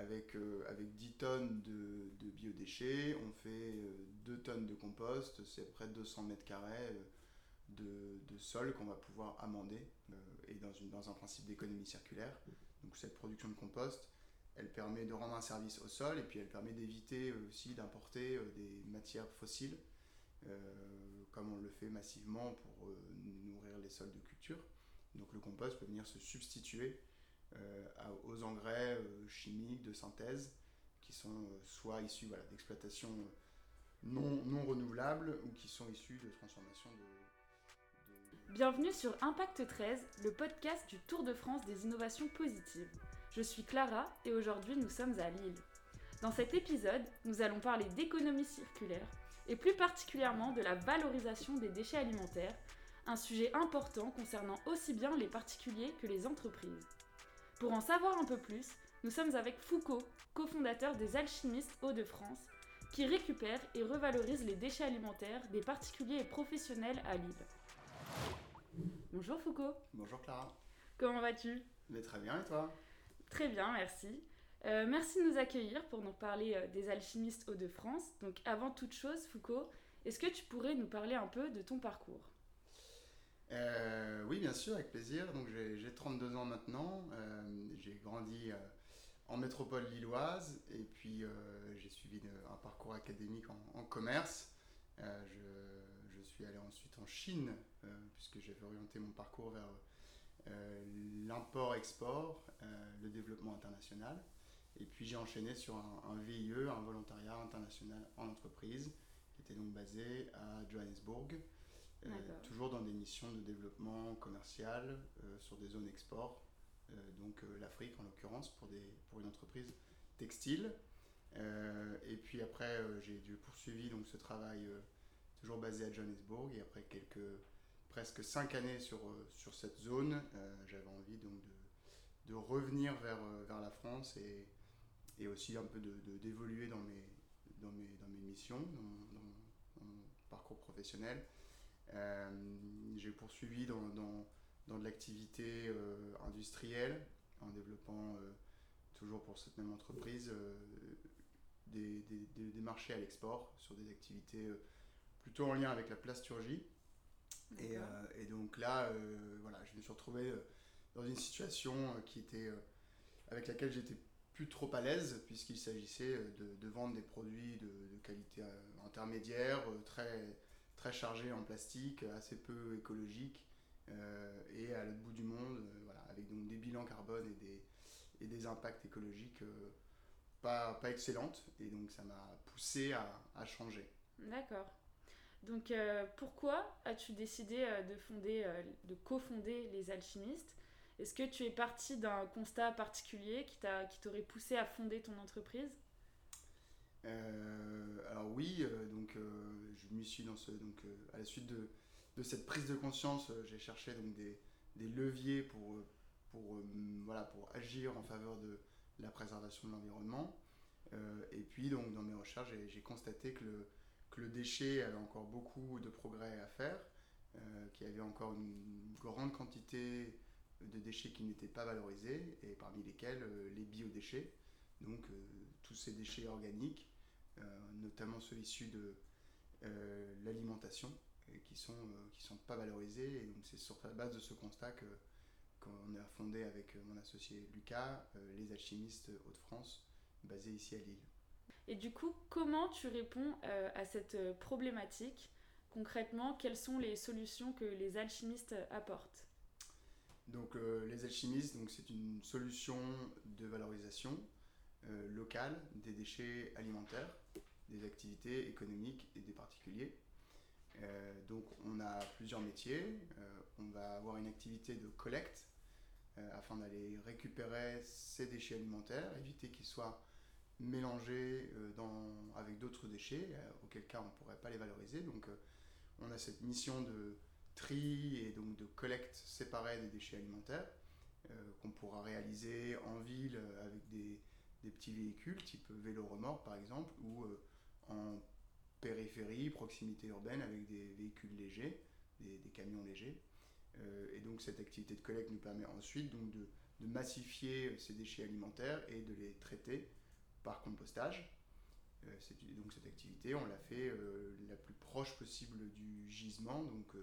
avec, avec 10 tonnes de, de biodéchets, on fait 2 tonnes de compost, c'est près de 200 mètres carrés de, de sol qu'on va pouvoir amender et dans, une, dans un principe d'économie circulaire. Donc cette production de compost, elle permet de rendre un service au sol et puis elle permet d'éviter aussi d'importer des matières fossiles euh, comme on le fait massivement pour euh, nourrir les sols de culture. Donc le compost peut venir se substituer euh, aux engrais chimiques de synthèse qui sont soit issus voilà, d'exploitation non, renouvelables ou qui sont issus de transformation de, Bienvenue sur Impact 13, le podcast du Tour de France des innovations positives. Je suis Clara et aujourd'hui nous sommes à Lille. Dans cet épisode, nous allons parler d'économie circulaire et plus particulièrement de la valorisation des déchets alimentaires, un sujet important concernant aussi bien les particuliers que les entreprises. Pour en savoir un peu plus, nous sommes avec Foucault, cofondateur des Alchimistes Hauts-de-France, qui récupère et revalorise les déchets alimentaires des particuliers et professionnels à Lille. Bonjour Foucault. Bonjour Clara. Comment vas-tu? Très bien et toi? Très bien, merci. Euh, merci de nous accueillir pour nous parler euh, des alchimistes Hauts-de-France. Donc avant toute chose, Foucault, est-ce que tu pourrais nous parler un peu de ton parcours? Euh, Oui, bien sûr, avec plaisir. Donc j'ai 32 ans maintenant. j'ai grandi en métropole lilloise et puis j'ai suivi un parcours académique en, commerce. Je, suis allé ensuite en Chine puisque j'avais orienté mon parcours vers l'import-export, le développement international. Et puis j'ai enchaîné sur un, VIE, un volontariat international en entreprise, qui était donc basé à Johannesburg, euh, toujours dans des missions de développement commercial euh, sur des zones export, euh, donc l'Afrique en l'occurrence, pour, des, pour une entreprise textile. et puis après, j'ai dû poursuivre donc, ce travail toujours basé à Johannesburg, et après quelques, presque cinq années sur, sur cette zone, j'avais envie donc de, de revenir vers, vers la France et, et aussi un peu d'évoluer de, dans, mes, dans, mes, dans mes missions, dans, mon parcours professionnel. Euh, j'ai poursuivi dans, dans, dans de l'activité euh, industrielle en développant euh, toujours pour cette même entreprise des, des, des, marchés à l'export sur des activités plutôt en lien avec la plasturgie. Et, et, donc là, voilà, je me suis retrouvé dans une situation qui était, avec laquelle j'étais trop à l'aise puisqu'il s'agissait euh, de, vendre des produits de, qualité intermédiaire, très, très chargés en plastique, assez peu écologiques et à l'autre bout du monde, voilà, avec donc des bilans carbone et des, et des impacts écologiques pas, pas excellentes. Et donc ça m'a poussé à, à changer. D'accord. Donc pourquoi as-tu décidé de, fonder, de cofonder les alchimistes? Est-ce que tu es parti d'un constat particulier qui t'aurait poussé à fonder ton entreprise? Euh, alors oui, euh, donc euh, je me suis dans ce donc à la suite de, cette prise de conscience, j'ai cherché donc des, leviers pour pour voilà pour agir en faveur de la préservation de l'environnement. et puis donc dans mes recherches, j'ai constaté que le que le déchet avait encore beaucoup de progrès à faire, qu'il y avait encore une grande quantité de déchets qui n'étaient pas valorisés, et parmi lesquels euh, les biodéchets, donc tous ces déchets organiques, euh, notamment ceux issus de l'alimentation, qui sont, qui sont pas valorisés. Et donc c'est sur la base de ce constat que qu'on a fondé avec mon associé Lucas les alchimistes Hauts-de-France, basés ici à Lille. Et du coup, comment tu réponds à cette problématique? Concrètement, quelles sont les solutions que les alchimistes apportent? Donc euh, les alchimistes, donc c'est une solution de valorisation euh, des déchets alimentaires, des activités économiques et des particuliers. Euh, donc on a plusieurs métiers. on va avoir une activité de collecte afin d'aller récupérer ces déchets alimentaires, éviter qu'ils soient mélangés dans, avec d'autres déchets, auquel cas on ne pourrait pas les valoriser. Donc on a cette mission de tri et donc de collecte séparée des déchets alimentaires euh, qu'on pourra réaliser en ville euh, avec des, des, petits véhicules type vélo remorque par exemple ou euh, en périphérie, proximité urbaine avec des véhicules légers, des, camions légers. et donc cette activité de collecte nous permet ensuite donc de massifier ces déchets alimentaires et de les traiter par compostage. donc cette activité, on l'a fait la plus proche possible du gisement. Donc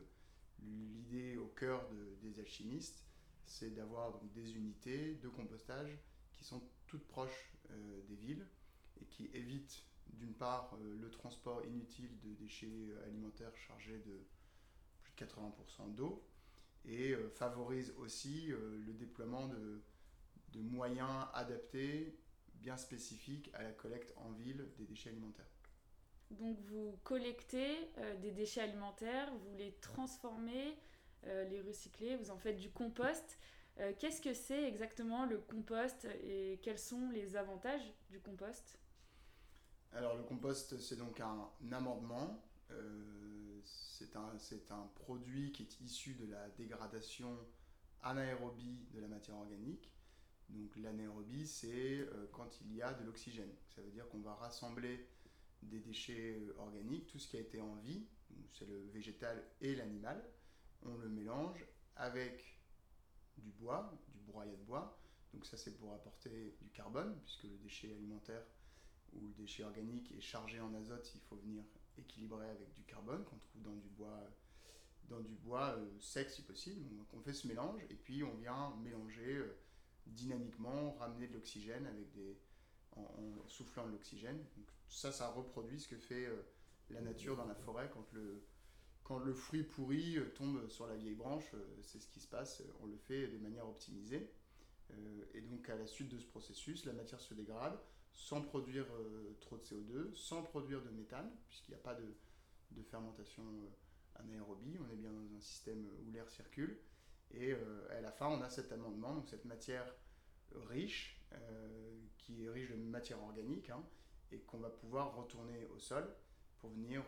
l'idée au cœur des alchimistes, c'est d'avoir des unités de compostage qui sont toutes proches des villes et qui évitent d'une part euh, le transport inutile de déchets euh, alimentaires chargés de plus de 80% d'eau et euh, favorise aussi le déploiement de, de, moyens adaptés, bien spécifiques à la collecte en ville des déchets alimentaires. Donc vous collectez des déchets alimentaires, vous les transformez, les recyclez, vous en faites du compost. Qu'est-ce que c'est exactement le compost et quels sont les avantages du compost? Alors le compost, c'est donc un amendement. Euh, c'est un, un, produit qui est issu de la dégradation anaérobie de la matière organique. Donc l'anaérobie, c'est euh, quand il y a de l'oxygène. Ça veut dire qu'on va rassembler des déchets euh, organiques, tout ce qui a été en vie, c'est le végétal et l'animal. On le mélange avec du bois, du broyat de bois. Donc ça, c'est pour apporter du carbone, puisque le déchet alimentaire où le déchet organique est chargé en azote, il faut venir équilibrer avec du carbone qu'on trouve dans du bois, dans du bois euh, sec si possible. Donc on fait ce mélange et puis on vient mélanger euh, dynamiquement, ramener de l'oxygène avec des, en, soufflant de l'oxygène. ça, ça reproduit ce que fait euh, la nature dans la forêt quand le, quand le fruit pourri tombe sur la vieille branche, c'est ce qui se passe, on le fait de manière optimisée. et donc à la suite de ce processus, la matière se dégrade, sans produire euh, trop de CO2, sans produire de méthane, puisqu'il n'y a pas de, fermentation euh, anaérobie, on est bien dans un système où l'air circule. Et euh, à la fin, on a cet amendement, donc cette matière riche, qui est riche de matière organique, hein, et qu'on va pouvoir retourner au sol pour venir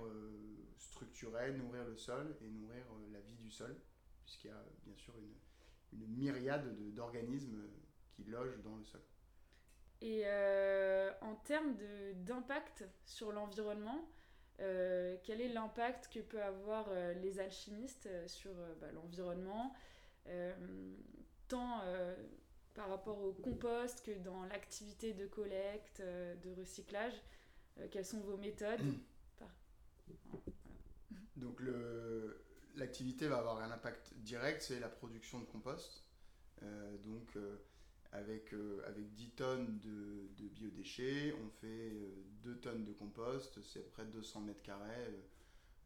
structurer, nourrir le sol et nourrir la vie du sol, puisqu'il y a bien sûr une, une myriade d'organismes qui logent dans le sol. Et euh, en termes d'impact sur l'environnement, euh, quel est l'impact que peuvent avoir euh, les alchimistes sur bah, l'environnement, tant par rapport au compost que dans l'activité de collecte, de recyclage Quelles sont vos méthodes? Donc l'activité va avoir un impact direct, c'est la production de compost. donc avec, euh, avec 10 tonnes de, de, biodéchets, on fait 2 euh, tonnes de compost, c'est près de 200 mètres carrés euh,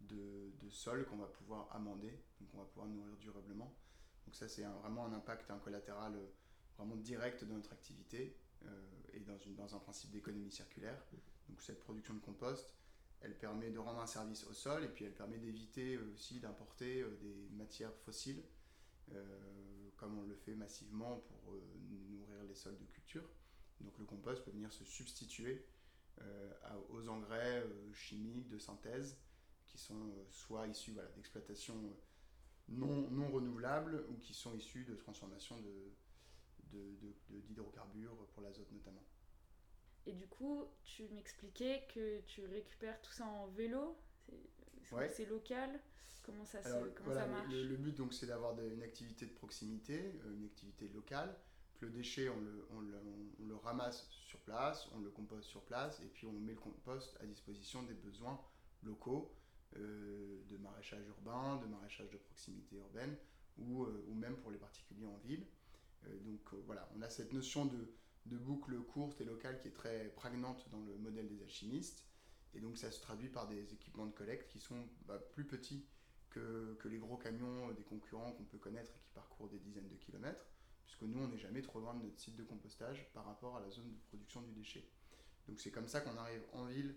de, de, sol qu'on va pouvoir amender, donc on va pouvoir nourrir durablement. Donc ça c'est vraiment un impact, un collatéral vraiment direct de notre activité et dans, une, dans un principe d'économie circulaire. Donc cette production de compost, elle permet de rendre un service au sol et puis elle permet d'éviter aussi d'importer des matières fossiles comme on le fait massivement pour euh, nourrir les sols de culture. Donc le compost peut venir se substituer euh, aux engrais euh, chimiques de synthèse qui sont soit issus d'exploitation non, non renouvelables ou qui sont issus de transformation d'hydrocarbures de, pour l'azote notamment. Et du coup, tu m'expliquais que tu récupères tout ça en vélo C'est local? Comment ça, marche? le, but, donc, c'est d'avoir une activité de proximité, euh, une activité locale. Le déchet, on le, on, le, ramasse sur place, on le composte sur place, et puis on met le compost à disposition des besoins locaux euh, de maraîchage urbain, de maraîchage de proximité urbaine, ou, euh, ou même pour les particuliers en ville. donc voilà, on a cette notion de, de boucle courte et locale qui est très prégnante dans le modèle des alchimistes. Et donc ça se traduit par des équipements de collecte qui sont bah, plus petits que, que, les gros camions des concurrents qu'on peut connaître et qui parcourent des dizaines de kilomètres, puisque nous, on n'est jamais trop loin de notre site de compostage par rapport à la zone de production du déchet. Donc c'est comme ça qu'on arrive en ville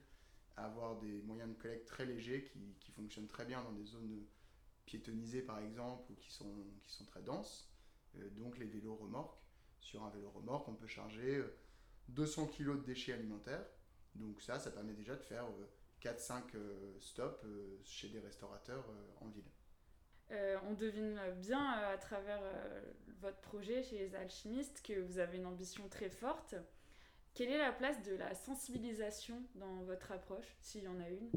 à avoir des moyens de collecte très légers qui, qui, fonctionnent très bien dans des zones piétonnisées par exemple ou qui sont, qui sont très denses. Euh, donc les vélos remorques. Sur un vélo remorque, on peut charger 200 kg de déchets alimentaires. Donc ça, ça permet déjà de faire euh, 4-5 euh, stops euh, chez des restaurateurs euh, en ville. on devine bien à travers votre projet chez les alchimistes que vous avez une ambition très forte. Quelle est la place de la sensibilisation dans votre approche, s'il y en a une?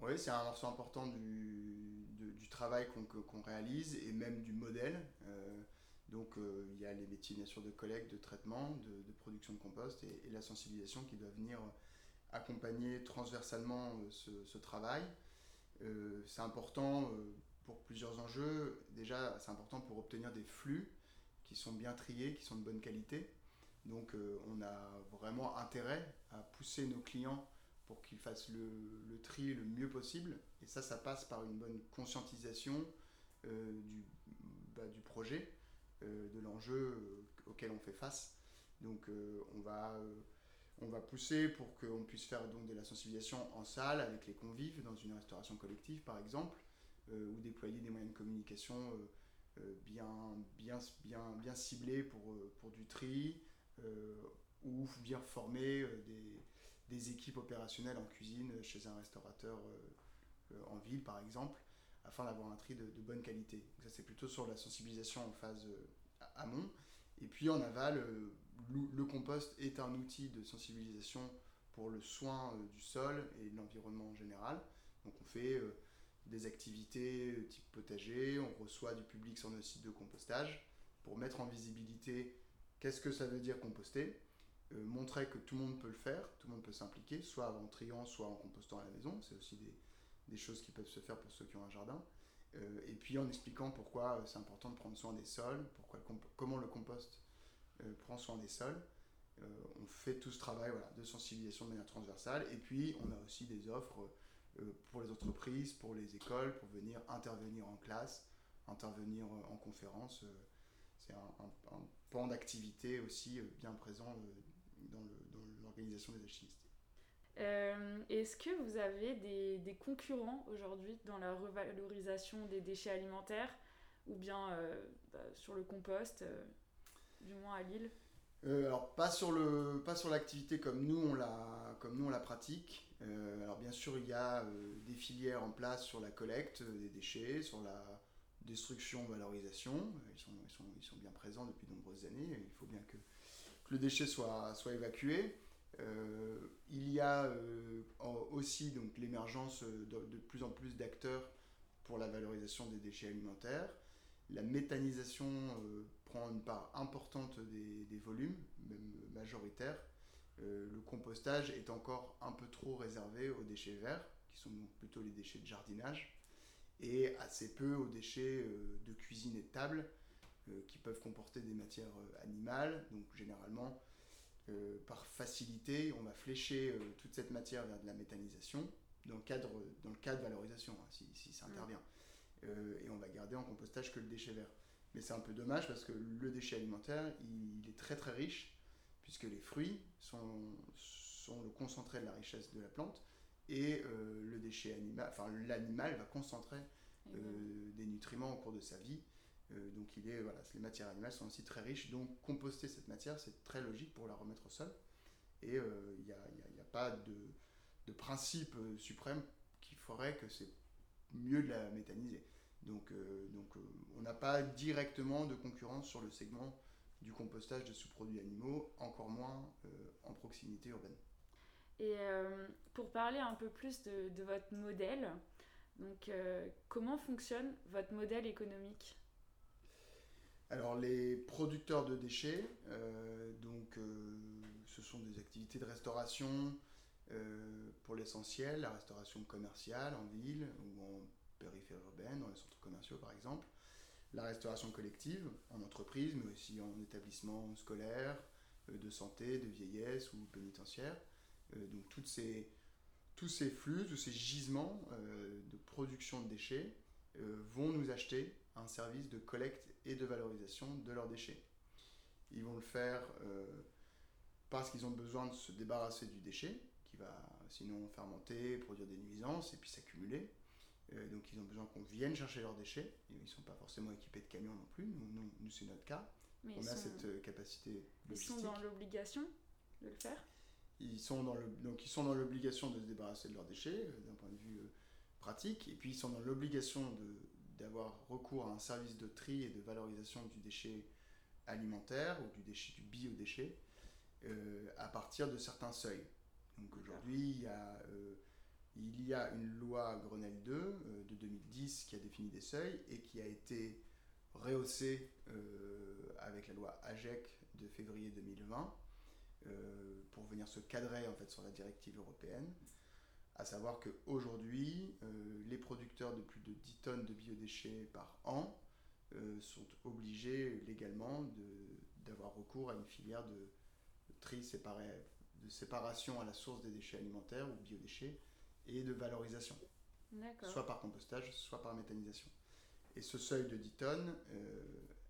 Oui, c'est un morceau important du, du travail qu'on réalise et même du modèle. Donc il y a les métiers bien sûr de collecte, de traitement, de, production de compost et, la sensibilisation qui doit venir accompagner transversalement ce, travail. c'est important pour plusieurs enjeux. Déjà, c'est important pour obtenir des flux qui sont bien triés, qui sont de bonne qualité. Donc euh, on a vraiment intérêt à pousser nos clients pour qu'ils fassent le, tri le mieux possible. Et ça, ça passe par une bonne conscientisation euh, du, bah, du, projet, euh, de l'enjeu auquel on fait face. Donc on, va, on va pousser pour qu'on puisse faire donc de la sensibilisation en salle avec les convives dans une restauration collective par exemple, ou déployer des moyens de communication bien, bien, bien, bien ciblés pour, pour du tri. Euh, ou bien former euh, des, des, équipes opérationnelles en cuisine chez un restaurateur euh, en ville par exemple, afin d'avoir un tri de, bonne qualité. ça c'est plutôt sur la sensibilisation en phase amont. Et puis en aval, le compost est un outil de sensibilisation pour le soin du sol et de l'environnement en général. Donc on fait des activités type potager, on reçoit du public sur nos sites de compostage pour mettre en visibilité Qu'est-ce que ça veut dire composter euh, Montrer que tout le monde peut le faire, tout le monde peut s'impliquer, soit en triant, soit en compostant à la maison. C'est aussi des, choses qui peuvent se faire pour ceux qui ont un jardin. Euh, et puis en expliquant pourquoi euh, c'est important de prendre soin des sols, pourquoi comment le compost prend soin des sols. on fait tout ce travail de sensibilisation de manière transversale. Et puis on a aussi des offres pour les entreprises, pour les écoles, pour venir intervenir en classe, intervenir en conférence c'est un, pan d'activité aussi euh, bien présent euh, dans l'organisation des alchimistes. Euh, est-ce que vous avez des, concurrents aujourd'hui dans la revalorisation des déchets alimentaires ou bien bah, sur le compost, du moins à Lille? Alors pas sur le pas sur l'activité comme nous on la comme nous on la pratique. alors bien sûr il y a des filières en place sur la collecte des déchets, sur la destruction, valorisation. Ils sont, ils, sont, ils sont, bien présents depuis de nombreuses années. Il faut bien que, le déchet soit, soit évacué. Euh, il y a euh, aussi donc l'émergence de, de, plus en plus d'acteurs pour la valorisation des déchets alimentaires. La méthanisation euh, prend une part importante des, volumes, même majoritaire. le compostage est encore un peu trop réservé aux déchets verts, qui sont donc plutôt les déchets de jardinage et assez peu aux déchets euh, de cuisine et de table euh, qui peuvent comporter des matières euh, animales. Donc généralement, par facilité, on va flécher toute cette matière vers de la méthanisation dans le cadre, dans le cas de valorisation, hein, si, si, ça intervient. et on va garder en compostage que le déchet vert. Mais c'est un peu dommage parce que le déchet alimentaire, il, est très très riche, puisque les fruits sont, sont le concentré de la richesse de la plante et euh, le déchet animal, enfin l'animal va concentrer euh, des nutriments au cours de sa vie. Euh, donc il voilà, les matières animales sont aussi très riches, donc composter cette matière, c'est très logique pour la remettre au sol. Et il n'y a, pas de, principe suprême qui ferait que c'est mieux de la méthaniser. Donc, on n'a pas directement de concurrence sur le segment du compostage de sous-produits animaux, encore moins en proximité urbaine. Et euh, pour parler un peu plus de, de votre modèle, donc euh, comment fonctionne votre modèle économique? Alors les producteurs de déchets, euh, donc ce sont des activités de restauration pour l'essentiel, la restauration commerciale en ville ou en périphérie urbaine, dans les centres commerciaux par exemple, la restauration collective en entreprise, mais aussi en établissement scolaire, de santé, de vieillesse ou pénitentiaire. Euh, donc tous ces flux, tous ces gisements euh, de production de déchets euh, vont nous acheter un service de collecte et de valorisation de leurs déchets. Ils vont le faire parce qu'ils ont besoin de se débarrasser du déchet, qui va sinon fermenter, produire des nuisances et puis s'accumuler. donc ils ont besoin qu'on vienne chercher leurs déchets. Ils ne sont pas forcément équipés de camions non plus. Nous, nous, c'est notre cas. Mais On a cette capacité logistique. Ils sont dans l'obligation de le faire? Ils sont dans le, donc ils sont dans l'obligation de se débarrasser de leurs déchets euh, d'un point de vue euh, pratique, et puis ils sont dans l'obligation d'avoir recours à un service de tri et de valorisation du déchet alimentaire ou du déchet du biodéchet euh, à partir de certains seuils. Donc aujourd'hui, il y a il y a une loi Grenelle 2 de 2010 qui a défini des seuils et qui a été rehaussé avec la loi AGEC de février 2020 pour venir se cadrer en fait sur la directive européenne. À savoir qu'aujourd'hui, les producteurs de plus de 10 tonnes de biodéchets par an sont obligés légalement d'avoir recours à une filière de, tri séparé, de séparation à la source des déchets alimentaires ou biodéchets et de valorisation. Soit par compostage, soit par méthanisation. Et ce seuil de 10 tonnes, euh,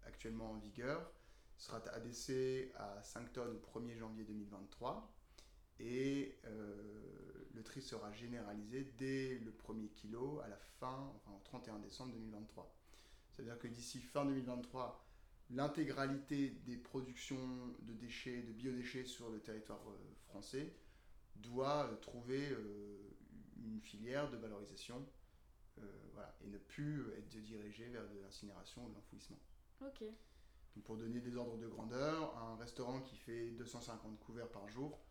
actuellement en vigueur, sera abaissé à 5 tonnes au 1er janvier 2023 et euh, le tri sera généralisé dès le premier kilo à la fin, enfin au 31 décembre 2023. C'est-à-dire que d'ici fin 2023, l'intégralité des productions de déchets, de biodéchets sur le territoire euh, français doit euh, trouver une filière de valorisation voilà, et ne plus être dirigée vers de l'incinération ou de l'enfouissement. Ok. pour donner des ordres de grandeur, un restaurant qui fait 250 couverts par jour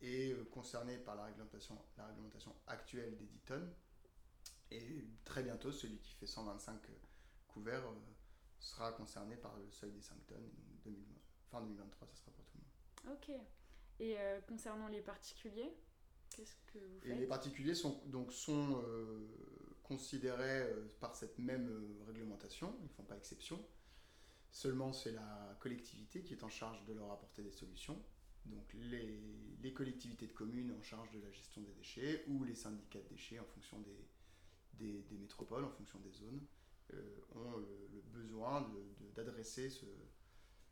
est concerné par la réglementation, la réglementation actuelle des 10 tonnes. Et très bientôt, celui qui fait 125 couverts sera concerné par le seuil des 5 tonnes. Donc fin 2023, ça sera pour tout le monde. Ok. Et euh, concernant les particuliers, qu'est-ce que vous faites Et les particuliers sont, donc, sont euh, considérés euh, par cette même réglementation, ils ne font pas exception. Seulement, c'est la collectivité qui est en charge de leur apporter des solutions. Donc les, les, collectivités de communes en charge de la gestion des déchets ou les syndicats de déchets en fonction des, des, métropoles, en fonction des zones. Euh, ont le, besoin d'adresser ce,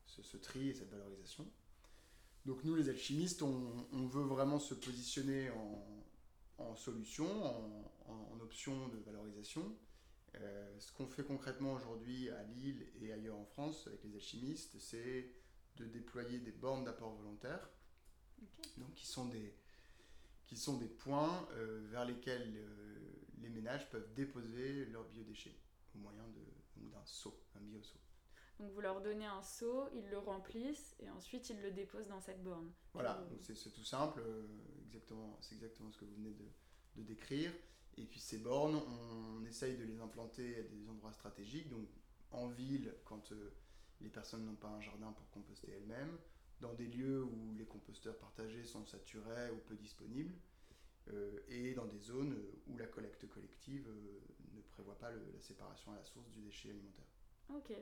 ce, tri et cette valorisation. Donc nous, les alchimistes, on, veut vraiment se positionner en, solution, en, option de valorisation. Euh, ce qu'on fait concrètement aujourd'hui à Lille et ailleurs en France avec les alchimistes, c'est de déployer des bornes d'apport volontaire, donc qui sont des, qui sont des points euh, vers lesquels les ménages peuvent déposer leurs biodéchets au moyen d'un seau, un bio-seau. Donc vous leur donnez un seau, ils le remplissent et ensuite ils le déposent dans cette borne. Voilà, c'est tout simple, euh, exactement, c'est exactement ce que vous venez de, de, décrire. Et puis ces bornes, on essaye de les implanter à des endroits stratégiques, donc en ville quand euh, les personnes n'ont pas un jardin pour composter elles-mêmes, dans des lieux où les composteurs partagés sont saturés ou peu disponibles, euh, et dans des zones où la collecte collective prévoit pas la séparation à la source du déchet alimentaire. Ok.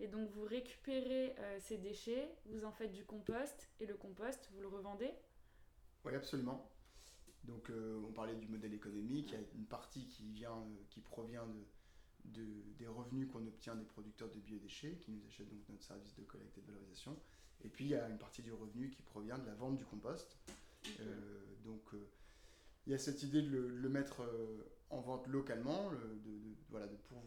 Et donc vous récupérez euh, ces déchets, vous en faites du compost, et le compost, vous le revendez? Oui, absolument. Donc euh, on parlait du modèle économique, il y a une partie qui, vient, euh, qui provient de, des revenus qu'on obtient des producteurs de biodéchets, qui nous achètent donc notre service de collecte et de valorisation. Et puis il y a une partie du revenu qui provient de la vente du compost. donc il y a cette idée de le, mettre en vente localement, de, voilà, de, pour,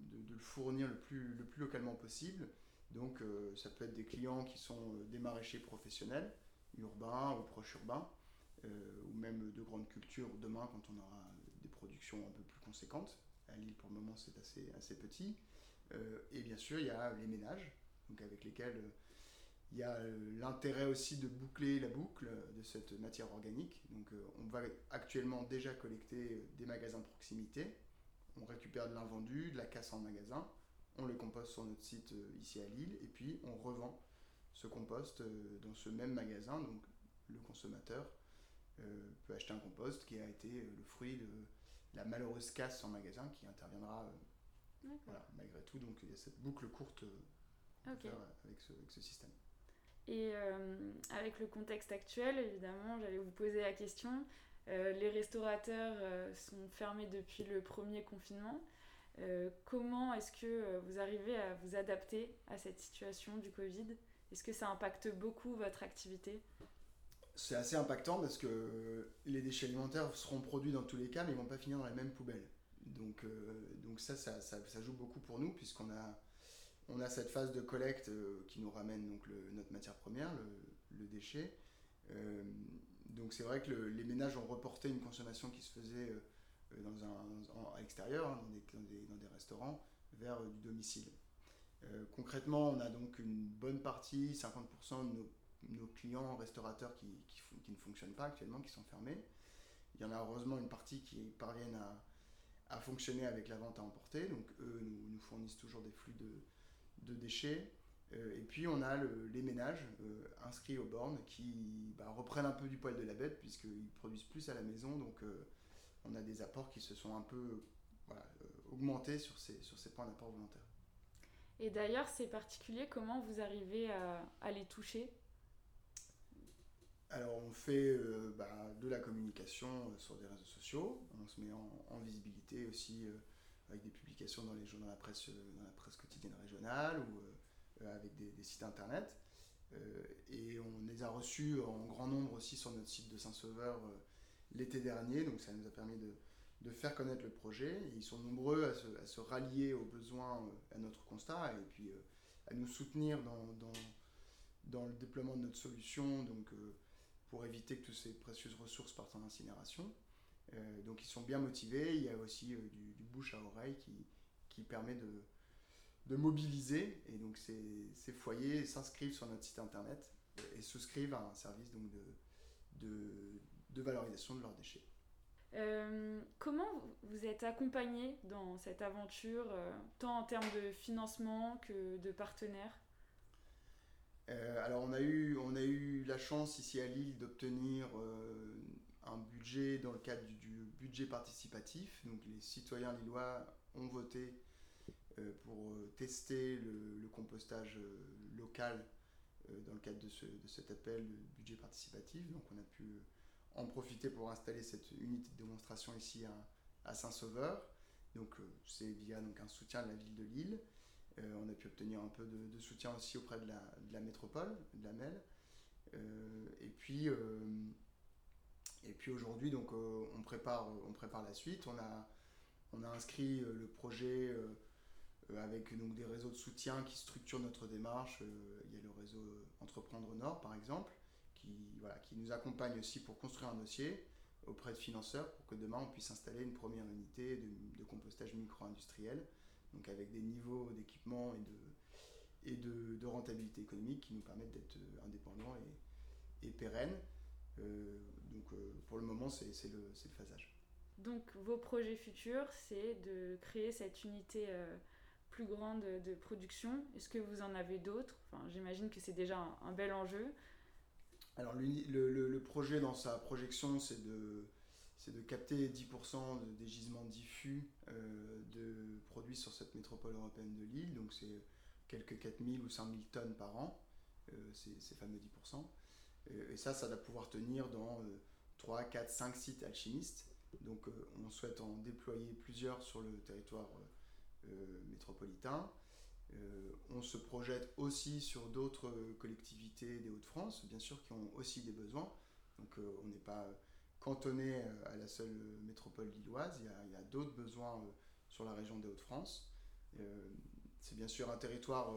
de, le fournir le plus, le plus localement possible. Donc euh, ça peut être des clients qui sont euh, des maraîchers professionnels, urbains ou proches urbains, euh, ou même de grandes cultures demain quand on aura des productions un peu plus conséquentes. À Lille pour le moment c'est assez, assez petit. et bien sûr il y a les ménages, donc avec lesquels il y a l'intérêt aussi de boucler la boucle de cette matière organique. Donc on va actuellement déjà collecter des magasins de proximité on récupère de l'invendu, de la casse en magasin, on le composte sur notre site euh, ici à Lille, et puis on revend ce compost euh, dans ce même magasin. Donc le consommateur euh, peut acheter un compost qui a été le fruit de la malheureuse casse en magasin qui interviendra malgré tout. Donc il y a cette boucle courte avec, ce, système. Et avec le contexte actuel, évidemment, j'allais vous poser la question, euh, les restaurateurs euh, sont fermés depuis le premier confinement. Euh, comment est-ce que vous arrivez à vous adapter à cette situation du Covid? Est-ce que ça impacte beaucoup votre activité? C'est assez impactant parce que les déchets alimentaires seront produits dans tous les cas, mais ils ne vont pas finir dans la même poubelle. Donc, donc ça, ça, ça, joue beaucoup pour nous, puisqu'on a, on a cette phase de collecte qui nous ramène donc notre matière première, le, déchet donc c'est vrai que les ménages ont reporté une consommation qui se faisait euh, dans à l'extérieur, hein, dans, des, restaurants, vers euh, du domicile. Euh, concrètement, on a donc une bonne partie, 50% de nos, clients restaurateurs qui, ne fonctionnent pas actuellement, qui sont fermés. Il y en a heureusement une partie qui parviennent à fonctionner avec la vente à emporter. Donc eux nous, fournissent toujours des flux de, déchets. et puis on a les ménages inscrits aux bornes qui bah, reprennent un peu du poil de la bête puisqu'ils produisent plus à la maison. Donc on a des apports qui se sont un peu augmentés sur ces, points d'apport volontaires. Et d'ailleurs, ces particuliers, comment vous arrivez à, les toucher? Alors on fait euh, bah, de la communication euh, sur des réseaux sociaux, on se met en, visibilité aussi euh, avec des publications dans les journaux, dans la presse, dans la presse quotidienne régionale ou avec des, sites internet. et on les a reçus en grand nombre aussi sur notre site de Saint-Sauveur l'été dernier, donc ça nous a permis de, de faire connaître le projet. ils sont nombreux à se, à se, rallier aux besoins, à notre constat, et puis à nous soutenir dans, dans, dans, le déploiement de notre solution, donc pour éviter que toutes ces précieuses ressources partent en incinération. donc ils sont bien motivés. Il y a aussi du, du, bouche à oreille qui, qui permet de, de mobiliser. Et donc ces, ces foyers s'inscrivent sur notre site internet et souscrivent à un service donc de, de, valorisation de leurs déchets. Euh, comment vous êtes accompagné dans cette aventure, euh, tant en termes de financement que de partenaires? Euh, Alors on a, eu, on a eu la chance ici à Lille d'obtenir un budget dans le cadre du, budget participatif. Donc les citoyens lillois ont voté pour tester le, compostage local dans le cadre de, ce, de, cet appel de budget participatif. Donc on a pu en profiter pour installer cette unité de démonstration ici à, Saint-Sauveur. Donc euh, c'est via donc, un soutien de la ville de Lille. Euh, on a pu obtenir un peu de, soutien aussi auprès de la, métropole, de la MEL. Euh, et puis, et puis aujourd'hui, on, prépare, on prépare la suite. On a, on a inscrit le projet avec donc, des réseaux de soutien qui structurent notre démarche. il y a le réseau Entreprendre Nord, par exemple qui, voilà, qui nous accompagne aussi pour construire un dossier auprès de financeurs pour que demain on puisse installer une première unité de, compostage micro-industriel, donc avec des niveaux d'équipement et, de, et de, de, rentabilité économique qui nous permettent d'être indépendants et, et pérennes. Euh, donc euh, pour le moment, c'est le, le, phasage. Donc vos projets futurs, c'est de créer cette unité euh, plus grande de production. Est-ce que vous en avez d'autres? Enfin, J'imagine que c'est déjà un, un, bel enjeu. Alors le, le, projet dans sa projection, c'est de, de capter 10% des gisements diffus euh, de produits sur cette métropole européenne de Lille. Donc c'est quelques 4000 ou 5000 tonnes par an, euh, ces, fameux 10%. Et, et, ça, ça va pouvoir tenir dans 3, 4, 5 sites alchimistes. Donc euh, on souhaite en déployer plusieurs sur le territoire métropolitain. Euh, on se projette aussi sur d'autres collectivités des Hauts-de-France, bien sûr, qui ont aussi des besoins. Donc euh, on n'est pas cantonné euh, à la seule métropole lilloise, il y a, d'autres besoins sur la région des Hauts-de-France. c'est bien sûr un territoire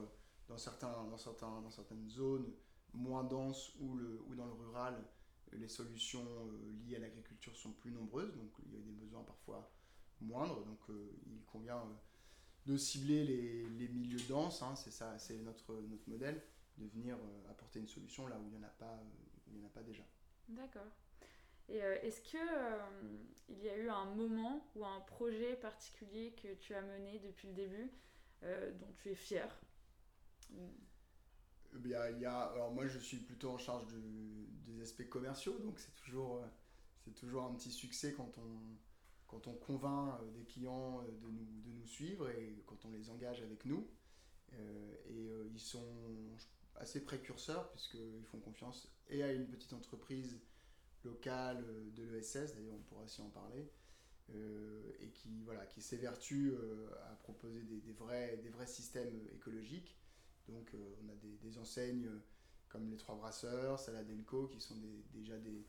dans, certains, dans, certains, dans certaines zones moins denses ou, le, dans le rural, les solutions liées à l'agriculture sont plus nombreuses, donc il y a des besoins parfois moindres. Donc il convient de cibler les, milieux denses, hein, c'est ça, c'est notre, notre modèle, de venir euh, apporter une solution là où il n'y en en a pas déjà. D'accord. Euh, est-ce que euh, il y a eu un moment ou un projet particulier que tu as mené depuis le début dont tu es fier Bien, il y a, alors moi je suis plutôt en charge des aspects commerciaux, donc c'est toujours, c'est toujours un petit succès quand on, quand on convainc euh, des clients euh, de nous, de nous suivre et quand on les engage avec nous. Euh, et ils sont assez précurseurs puisqu'ils font confiance et à une petite entreprise locale de l'ESS, d'ailleurs on pourra aussi en parler, et qui, voilà, qui s'évertue à proposer des, vrais, des vrais systèmes écologiques. Donc on a des, enseignes comme les Trois Brasseurs, Saladenco, qui sont déjà des,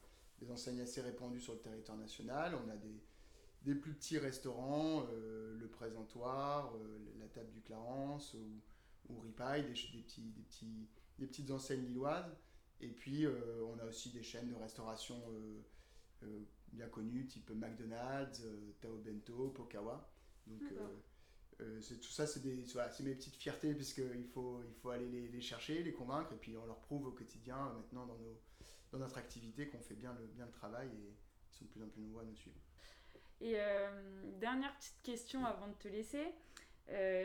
enseignes assez répandues sur le territoire national. On a des, des plus petits restaurants, euh, le présentoir, euh, la table du Clarence ou, ou Ripaille, des, des, des petites enseignes lilloises. Et puis euh, on a aussi des chaînes de restauration bien connues, type McDonald's, Tao Bento, Pokawa. Donc c'est, tout ça, c'est, des, voilà, c'est mes petites fiertés, puisqu'il faut, il faut aller les, les, chercher, les convaincre, et puis on leur prouve au quotidien, maintenant dans, nos, dans notre activité, qu'on fait bien le, bien le travail, et ils sont de plus en plus nombreux à nous suivre. Et dernière petite question avant de te laisser.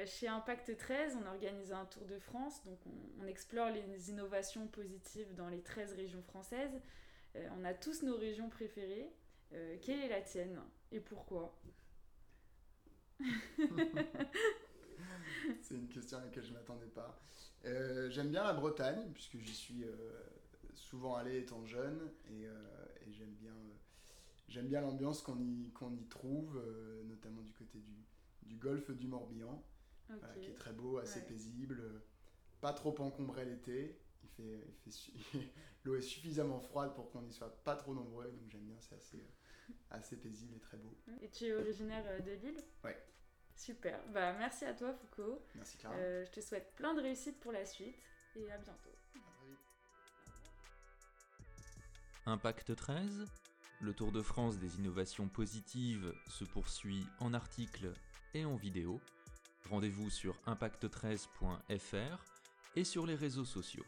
Chez Impact 13, on organise un tour de France, donc on, explore les innovations positives dans les 13 régions françaises. on a tous nos régions préférées. quelle est la tienne et pourquoi? C'est une question à laquelle je ne m'attendais pas. Euh, j'aime bien la Bretagne, puisque j'y suis euh, souvent allé étant jeune, et, euh, j'aime bien, l'ambiance qu'on y trouve, notamment du côté du, du golfe du Morbihan, qui est très beau, assez paisible, pas trop encombré l'été. Il fait, il fait l'eau est suffisamment froide pour qu'on n'y soit pas trop nombreux, donc j'aime bien, c'est assez, assez paisible et très beau. Et tu es originaire de Lille? Ouais. Super. Bah, merci à toi, Foucault. Merci, Clara. Euh, je te souhaite plein de réussite pour la suite et à bientôt. Impact 13 Le Tour de France des innovations positives se poursuit en articles et en vidéo. Rendez-vous sur impact13.fr et sur les réseaux sociaux.